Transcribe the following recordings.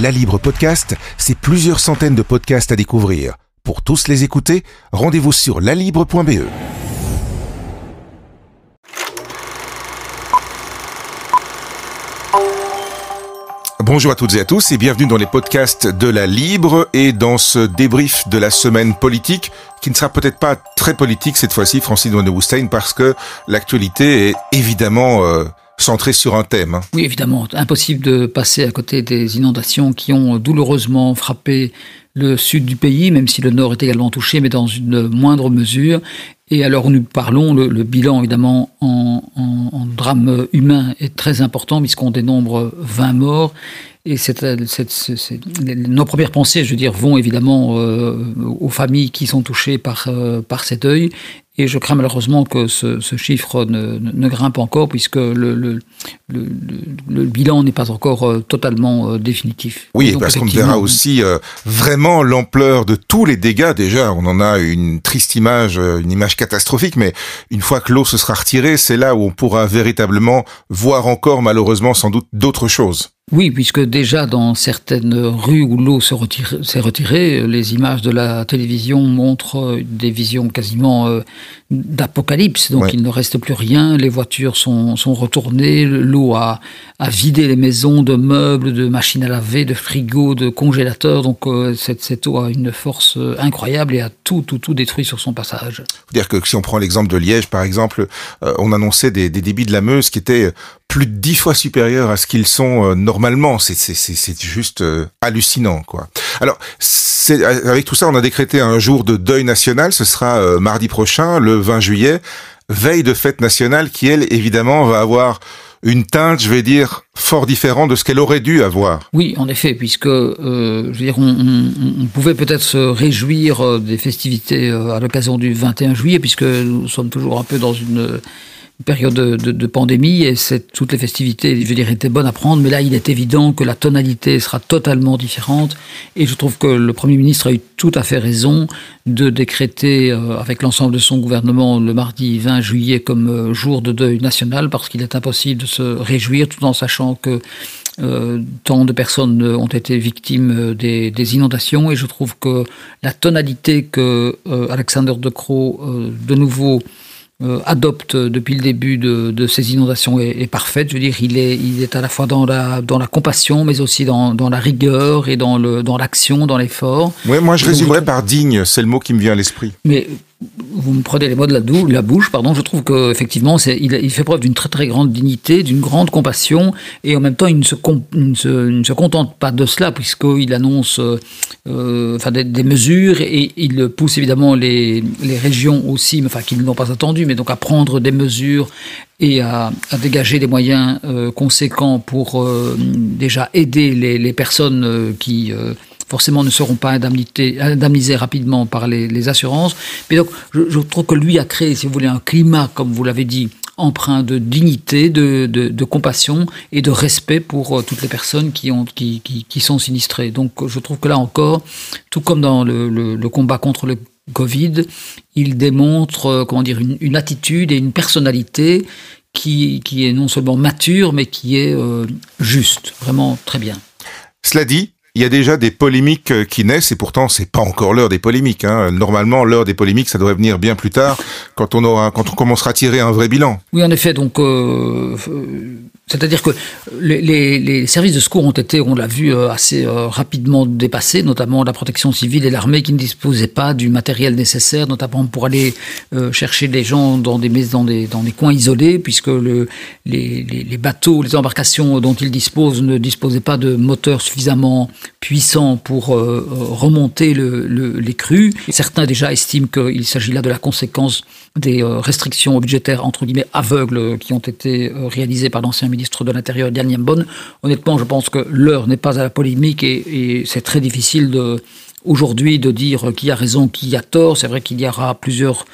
La Libre Podcast, c'est plusieurs centaines de podcasts à découvrir. Pour tous les écouter, rendez-vous sur lalibre.be. Bonjour à toutes et à tous et bienvenue dans les podcasts de la Libre et dans ce débrief de la semaine politique qui ne sera peut-être pas très politique cette fois-ci, Francine Wonderstein, parce que l'actualité est évidemment euh, centrée sur un thème. hein. Oui, évidemment, impossible de passer à côté des inondations qui ont douloureusement frappé le sud du pays, même si le nord est également touché, mais dans une moindre mesure. Et alors nous parlons, le, bilan évidemment en, drame humain est très important puisqu'on dénombre 20 morts. Et nos premières pensées, je veux dire, vont évidemment euh, aux familles qui sont touchées par, euh, par ces deuils. Et je crains malheureusement que ce, chiffre ne, grimpe encore puisque le, le, le- le bilan n'est pas encore euh, totalement euh, définitif. Oui, Donc, parce qu'on verra aussi euh, vraiment l'ampleur de tous les dégâts. Déjà, on en a une triste image, une image catastrophique, mais une fois que l'eau se sera retirée, c'est là où on pourra véritablement voir encore, malheureusement, sans doute d'autres choses. Oui, puisque déjà dans certaines rues où l'eau s'est retirée, les images de la télévision montrent des visions quasiment d'apocalypse. Donc Ouais. il ne reste plus rien, les voitures sont, sont retournées, l'eau a vidé les maisons de meubles, de machines à laver, de frigos, de congélateurs. Donc euh, cette, eau a une force euh, incroyable et a tout, tout, tout détruit sur son passage. Faut dire que si on prend l'exemple de Liège, par exemple, euh, on annonçait des, débits de la Meuse qui étaient plus de dix fois supérieurs à ce qu'ils sont normalement. C'est juste hallucinant, quoi. Alors, avec tout ça, on a décrété un jour de deuil national. Ce sera mardi prochain, le 20 juillet, veille de fête nationale, qui elle, évidemment, va avoir une teinte, je vais dire, fort différente de ce qu'elle aurait dû avoir. Oui, en effet, puisque euh, je veux dire, on, on- pouvait peut-être se réjouir euh, des festivités euh, à l'occasion du 21 juillet, puisque nous sommes toujours un peu dans une période de, pandémie et toutes les festivités, je dire, étaient bonnes à prendre, mais là, il est évident que la tonalité sera totalement différente. Et je trouve que le Premier ministre a eu tout à fait raison de décréter euh, avec l'ensemble de son gouvernement le mardi 20 juillet comme euh, jour de deuil national parce qu'il est impossible de se réjouir tout en sachant que euh, tant de personnes ont été victimes des, des inondations. Et je trouve que la tonalité que Alexander De Croo de nouveau adopte depuis le début de, de ces inondations est, est parfaite. Je veux dire, il est, il est à la fois dans la, dans la compassion, mais aussi dans, dans la rigueur et dans le, dans l'action, dans l'effort. Ouais, moi, je résumerais par digne. C'est le mot qui me vient à l'esprit. Mais vous me prenez les mots de la, bouche, pardon. Je trouve qu'effectivement, il, il fait preuve d'une très grande dignité, d'une grande compassion, et en même temps, il ne se, contente pas de cela, puisqu'il annonce euh, euh, des, mesures et il pousse évidemment les, régions aussi, enfin, qui ne l'ont pas attendu, mais donc à prendre des mesures et à, dégager des moyens euh, conséquents pour déjà aider les, personnes qui forcément ne seront pas indemnisées rapidement par les, les assurances. Mais donc, je, je trouve que lui a créé, si vous voulez, un climat, comme vous l'avez dit, empreint de dignité, de, de, de compassion et de respect pour euh, toutes les personnes qui, ont, qui, qui, qui sont sinistrées. Donc, je trouve que là encore, tout comme dans le, le, le combat contre le Covid, il démontre euh, comment dire, une, une attitude et une personnalité qui, qui est non seulement mature, mais qui est euh, juste, vraiment très bien. Cela dit, il y a déjà des polémiques euh, qui naissent et pourtant c'est pas encore l'heure des polémiques. Hein. Normalement, l'heure des polémiques, ça devrait venir bien plus tard, quand on aura, quand on commencera à tirer un vrai bilan. Oui, en effet. Donc, euh, euh, c'est-à-dire que les, les- les services de secours ont été, on l'a vu, euh, assez euh, rapidement dépassés, notamment la protection civile et l'armée qui ne disposaient pas du matériel nécessaire, notamment pour aller euh, chercher des gens dans des dans des, dans des coins isolés, puisque le, les, les- bateaux, les embarcations dont ils disposent ne disposaient pas de moteurs suffisamment puissants pour euh, remonter le- le- les crues. Certains déjà estiment qu'il s'agit là de la conséquence des euh, restrictions budgétaires entre guillemets aveugles euh, qui ont été euh, réalisées par l'ancien ministre de l'Intérieur Diane Yambon. Honnêtement, je pense que l'heure n'est pas à la polémique et, c'est très difficile de aujourd'hui de dire qui a raison, qui a tort. C'est vrai qu'il y aura plusieurs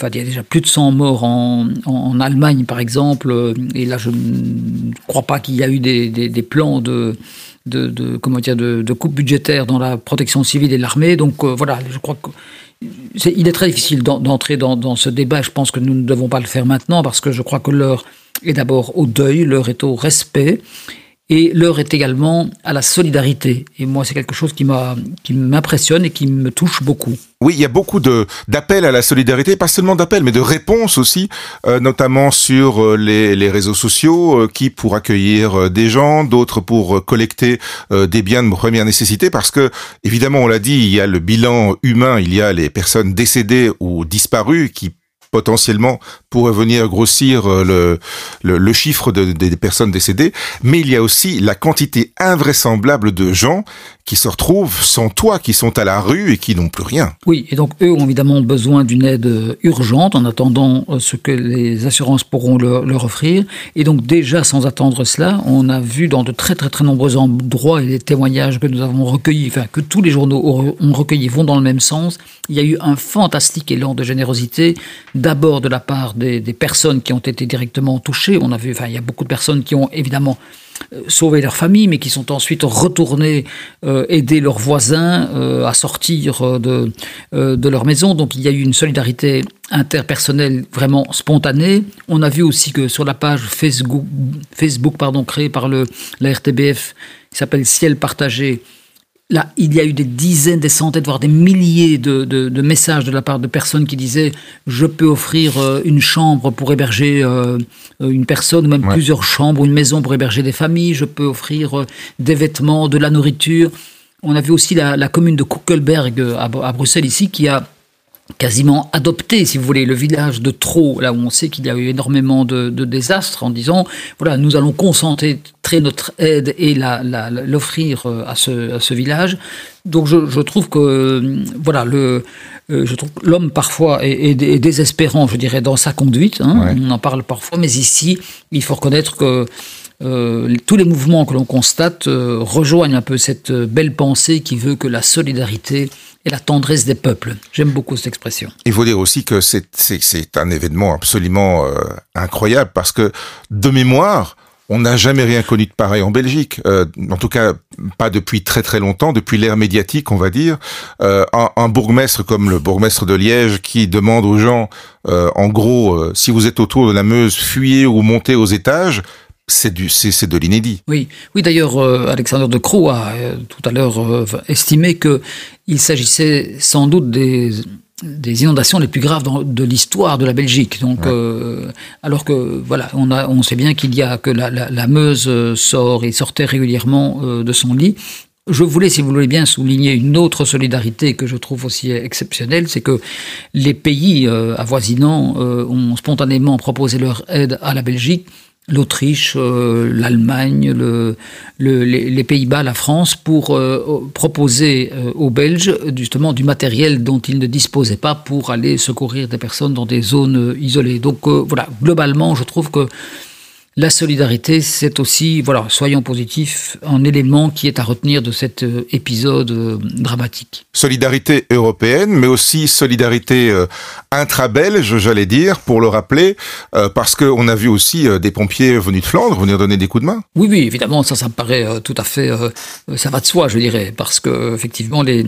Enfin, il y a déjà plus de 100 morts en, Allemagne, par exemple, et là, je ne crois pas qu'il y a eu des plans de, de, comment dire, de, de coupe budgétaire dans la protection civile et l'armée. Donc euh, voilà, je crois que c'est- il est très difficile d'en- d'entrer dans, dans ce débat. Je pense que nous ne devons pas le faire maintenant parce que je crois que l'heure est d'abord au deuil, l'heure est au respect. Et l'heure est également à la solidarité. Et moi, c'est quelque chose qui m'impressionne et qui me touche beaucoup. Oui, il y a beaucoup d'appels à la solidarité, pas seulement d'appels, mais de réponses aussi, euh, notamment sur euh, les, les, réseaux sociaux, euh, qui pour accueillir des gens, d'autres pour collecter des biens de première nécessité, parce que évidemment, on l'a dit, il y a le bilan humain, il y a les personnes décédées ou disparues qui potentiellement pourrait venir grossir euh, le, chiffre de, des personnes décédées, mais il y a aussi la quantité invraisemblable de gens qui se retrouvent sans toit, qui sont à la rue et qui n'ont plus rien. Oui, et donc eux ont évidemment besoin d'une aide euh, urgente en attendant euh, ce que les assurances pourront leur, offrir. Et donc déjà, sans attendre cela, on a vu dans de très très très nombreux endroits et les témoignages que nous avons recueillis, enfin que tous les journaux ont recueillis vont dans le même sens. Il y a eu un fantastique élan de générosité d'abord de la part des, personnes qui ont été directement touchées. On a vu, enfin, il y a beaucoup de personnes qui ont évidemment euh, sauvé leur famille, mais qui sont ensuite retournées aider leurs voisins euh, à sortir de, de leur maison. Donc il y a eu une solidarité interpersonnelle vraiment spontanée. On a vu aussi que sur la page Facebook, Facebook pardon, créée par le, la RTBF, qui s'appelle Ciel partagé, Là, il y a eu des dizaines, des centaines, voire des milliers de, messages de la part de personnes qui disaient je peux offrir euh, une chambre pour héberger euh, une personne, ou même plusieurs chambres, une maison pour héberger des familles, je peux offrir euh, des vêtements, de la nourriture. On a vu aussi la, commune de Kuckelberg à, à Bruxelles ici qui a quasiment adopté, si vous voulez, le village de Trot, là où on sait qu'il y a eu énormément de, désastres, en disant, voilà, nous allons concentrer notre aide et l'offrir euh, à ce, à ce, village. Donc je, trouve que, euh, voilà, le, euh, je trouve l'homme parfois est, désespérant, je dirais, dans sa conduite. Hein. On en parle parfois, mais ici, il faut reconnaître que euh, tous les mouvements que l'on constate euh, rejoignent un peu cette belle pensée qui veut que la solidarité et la tendresse des peuples. J'aime beaucoup cette expression. Il faut dire aussi que c'est un événement absolument incroyable parce que de mémoire, on n'a jamais rien connu de pareil en Belgique. en tout cas, pas depuis très très longtemps, depuis l'ère médiatique, on va dire. un, un, bourgmestre comme le bourgmestre de Liège qui demande aux gens, en gros, si vous êtes autour de la Meuse, fuyez ou montez aux étages c'est du c'est de l'inédit. Oui, oui. D'ailleurs, euh, Alexandre de Croo a euh, tout à l'heure euh, estimé que il s'agissait sans doute des des inondations les plus graves de l'histoire de la Belgique. Donc, alors que voilà, on, a, on sait bien qu'il y a que la, la, Meuse sort et sortait régulièrement de son lit. Je voulais, si vous voulez bien, souligner une autre solidarité que je trouve aussi exceptionnelle, c'est que les pays avoisinants ont spontanément proposé leur aide à la Belgique l'Autriche, euh, l'Allemagne, le, les, Pays-Bas, la France, pour euh, proposer euh, aux Belges justement du matériel dont ils ne disposaient pas pour aller secourir des personnes dans des zones isolées. Donc voilà, globalement, je trouve que la solidarité, c'est aussi, voilà, soyons positifs, un élément qui est à retenir de cet euh, épisode euh, dramatique. Solidarité européenne, mais aussi solidarité euh, intra-belge, j'allais dire, pour le rappeler, parce qu'on a vu aussi des pompiers venus de Flandre venir donner des coups de main. Oui, oui, évidemment, ça, ça me paraît tout à fait, ça va de soi, je dirais, parce que effectivement, les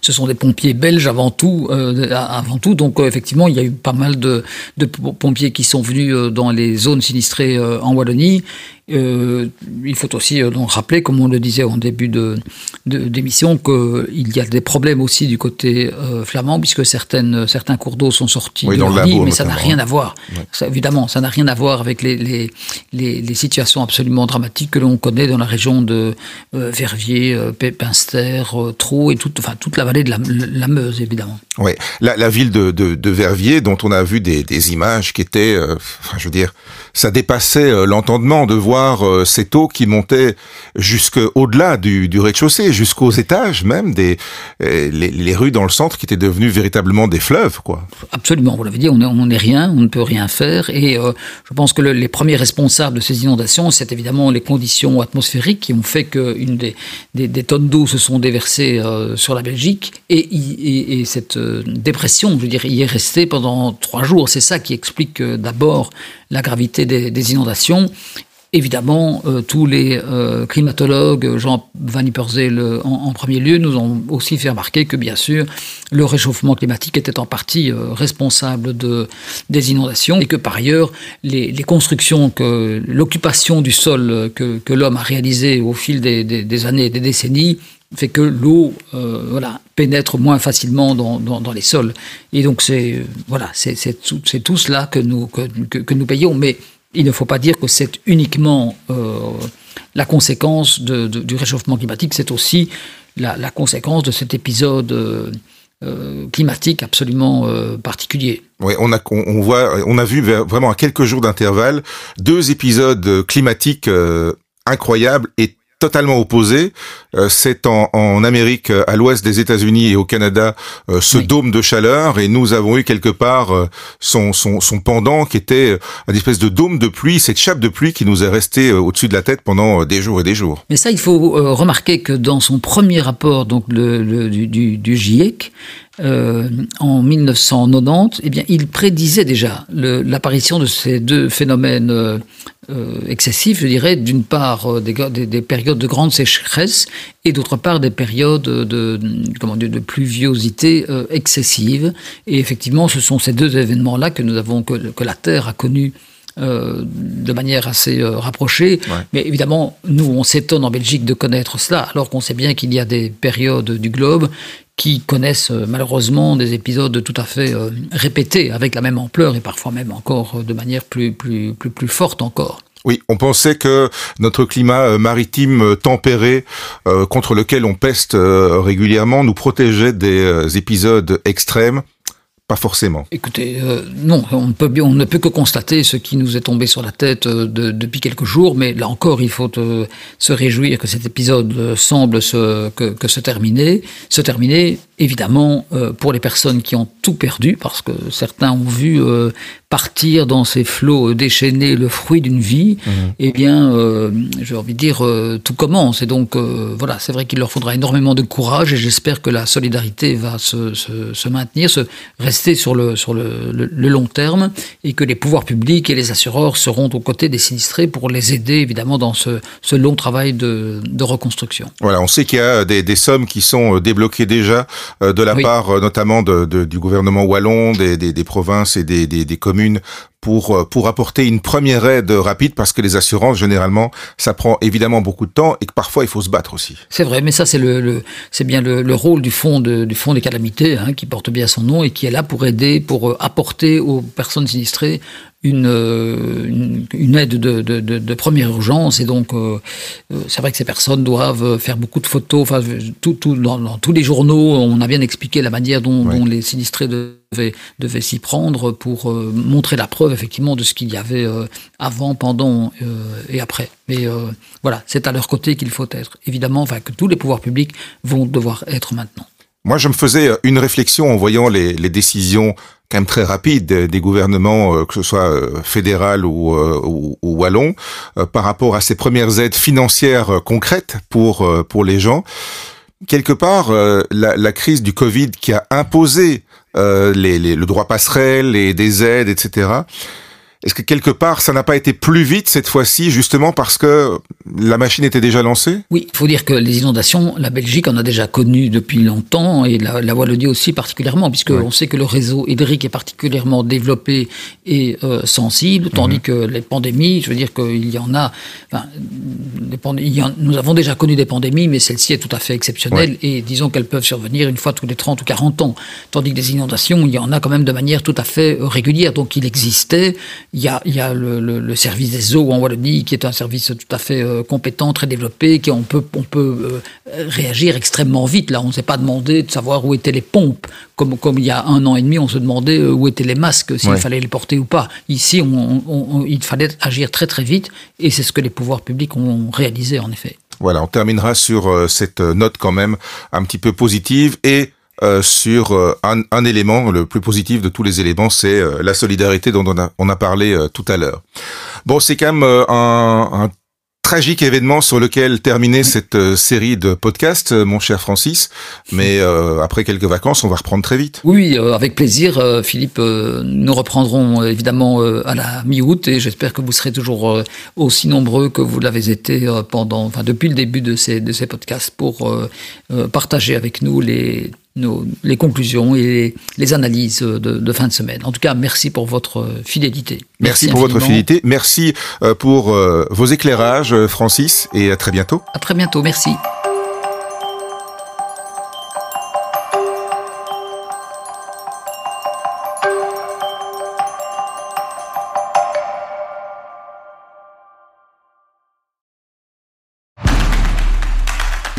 ce sont des pompiers belges avant tout, euh, avant tout. Donc euh, effectivement, il y a eu pas mal de, de, pompiers qui sont venus euh, dans les zones sinistrées en Wallonie euh, il faut aussi euh, donc rappeler, comme on le disait en début de, d'émission, qu'il y a des problèmes aussi du côté euh, flamand, puisque certaines, certains cours d'eau sont sortis oui, mais ça n'a rien à voir. évidemment, ça n'a rien à voir avec les, les, les, situations absolument dramatiques que l'on connaît dans la région de Verviers, Pinster, Trou et toute, enfin, toute la vallée de la, Meuse, évidemment. Oui, la, la ville de, de, de, Verviers, dont on a vu des, des images qui étaient, enfin, je veux dire, ça dépassait l'entendement de voir euh, cette eau qui montait jusqu'au-delà du, rez-de-chaussée, jusqu'aux étages même, des, euh, les, rues dans le centre qui étaient devenues véritablement des fleuves. quoi. Absolument, vous l'avez dit, on n'est rien, on ne peut rien faire. Et euh, je pense que les premiers responsables de ces inondations, c'est évidemment les conditions atmosphériques qui ont fait qu'une des, tonnes d'eau se sont déversées sur la Belgique. Et, et, cette dépression, je veux dire, y est restée pendant trois jours. C'est ça qui explique d'abord la gravité des inondations Évidemment, euh, tous les euh, climatologues, Jean Van Ypersel en, premier lieu, nous ont aussi fait remarquer que bien sûr, le réchauffement climatique était en partie euh, responsable de, des inondations et que par ailleurs, les, les constructions, que l'occupation du sol que, que l'homme a réalisé au fil des, des, des années et des décennies fait que l'eau euh, voilà, pénètre moins facilement dans, dans, dans les sols. Et donc, c'est voilà, c'est tout, tout, cela que nous, que, que nous payons. Mais il ne faut pas dire que c'est uniquement euh, la conséquence du réchauffement climatique, c'est aussi la, conséquence de cet épisode euh, euh climatique absolument particulier. Oui, on a voit on a vu vraiment à quelques jours d'intervalle deux épisodes climatiques incroyables et totalement opposé. Euh, c'est en, en, Amérique, euh, à l'ouest des États-Unis et au Canada, euh, ce oui. dôme de chaleur, et nous avons eu quelque part son, son, son pendant qui était une espèce de dôme de pluie, cette chape de pluie qui nous est restée au-dessus de la tête pendant des jours et des jours. Mais ça, il faut remarquer que dans son premier rapport, donc le, le du, du, du GIEC, euh, en 1990, eh bien, il prédisait déjà l'apparition de ces deux phénomènes euh, excessifs, je dirais, d'une part des, des, des, périodes de grande sécheresse et d'autre part des périodes de, comment dire, de pluviosité euh, excessive. Et effectivement, ce sont ces deux événements-là que nous avons que, que la Terre a connus euh, de manière assez euh, rapprochée. Ouais. Mais évidemment, nous, on s'étonne en Belgique de connaître cela, alors qu'on sait bien qu'il y a des périodes du globe qui connaissent euh, malheureusement des épisodes tout à fait euh, répétés, avec la même ampleur et parfois même encore euh, de manière plus, plus, plus, plus forte encore. Oui, on pensait que notre climat maritime tempéré, contre lequel on peste régulièrement, nous protégeait des épisodes extrêmes. Pas forcément. Écoutez, euh, non, on, peut, on, ne peut que constater ce qui nous est tombé sur la tête euh, de, depuis quelques jours, mais là encore, il faut euh, se réjouir que cet épisode semble se, que, que se terminer. Se terminer, évidemment, euh, pour les personnes qui ont tout perdu, parce que certains ont vu euh, partir dans ces flots déchaînés le fruit d'une vie, mmh. eh bien, j'ai envie de dire, tout commence. Et donc, voilà, c'est vrai qu'il leur faudra énormément de courage, et j'espère que la solidarité va se, se, se maintenir, se rester sur le, sur le, le, le, long terme et que les pouvoirs publics et les assureurs seront aux côtés des sinistrés pour les aider évidemment dans ce, ce long travail de, de, reconstruction. Voilà, on sait qu'il y a des, des, sommes qui sont débloquées déjà euh, de la oui. part notamment de, de, du gouvernement wallon, des, des, des provinces et des, des communes pour, euh, pour apporter une première aide rapide parce que les assurances, généralement, ça prend évidemment beaucoup de temps et que parfois il faut se battre aussi. C'est vrai, mais ça, c'est le, le c'est bien le, le, rôle du fonds, de, du fonds des calamités, hein, qui porte bien son nom et qui est là pour aider, pour euh, apporter aux personnes sinistrées une, euh, une, une aide de, de, de, de, première urgence. Et donc euh, c'est vrai que ces personnes doivent faire beaucoup de photos. Enfin tout, tout dans, dans, tous les journaux on a bien expliqué la manière dont, dont les sinistrés devaient s'y prendre pour euh, montrer la preuve effectivement de ce qu'il y avait euh, avant pendant euh, et après. Mais voilà c'est à leur côté qu'il faut être. Évidemment enfin que tous les pouvoirs publics vont devoir être maintenant. Moi, je me faisais une réflexion en voyant les, décisions quand même très rapides des gouvernements, que ce soit fédéral ou, ou, ou wallon, par rapport à ces premières aides financières concrètes pour pour les gens. Quelque part, la, la crise du Covid qui a imposé les, les, le droit passerelle, et des aides, etc est-ce que quelque part, ça n'a pas été plus vite cette fois-ci, justement parce que la machine était déjà lancée? Oui, il faut dire que les inondations, la Belgique en a déjà connu depuis longtemps, et la, la Wallonie aussi particulièrement, puisque ouais. on sait que le réseau hydrique est particulièrement développé et euh, sensible, tandis mmh. que les pandémies, je veux dire qu'il y en a... Enfin, il en, nous avons déjà connu des pandémies, mais celle-ci est tout à fait exceptionnelle, ouais. et disons qu'elles peuvent survenir une fois tous les 30 ou 40 ans, tandis que des inondations, il y en a quand même de manière tout à fait régulière, donc il existait il y a, il y a le, le, le, service des eaux en Wallonie qui est un service tout à fait euh, compétent, très développé, qui on peut, on peut euh, réagir extrêmement vite. Là, on ne s'est pas demandé de savoir où étaient les pompes, comme, comme il y a un an et demi, on se demandait euh, où étaient les masques, s'il ouais. fallait les porter ou pas. Ici, on, on, on, il fallait agir très très vite, et c'est ce que les pouvoirs publics ont réalisé en effet. Voilà, on terminera sur cette note quand même un petit peu positive et euh, sur euh, un, élément, le plus positif de tous les éléments, c'est euh, la solidarité dont on a, parlé tout à l'heure. Bon, c'est quand même un, tragique événement sur lequel terminer cette série de podcasts, mon cher Francis. Mais après quelques vacances, on va reprendre très vite. Oui, avec plaisir, Philippe. nous reprendrons évidemment à la mi-août et j'espère que vous serez toujours aussi nombreux que vous l'avez été pendant, enfin depuis le début de ces de ces podcasts pour partager avec nous les les conclusions et les, analyses de, fin de semaine. En tout cas, merci pour votre fidélité. Merci, pour votre fidélité. Merci euh, pour euh, vos éclairages, euh, Francis, et à très bientôt. À très bientôt. Merci.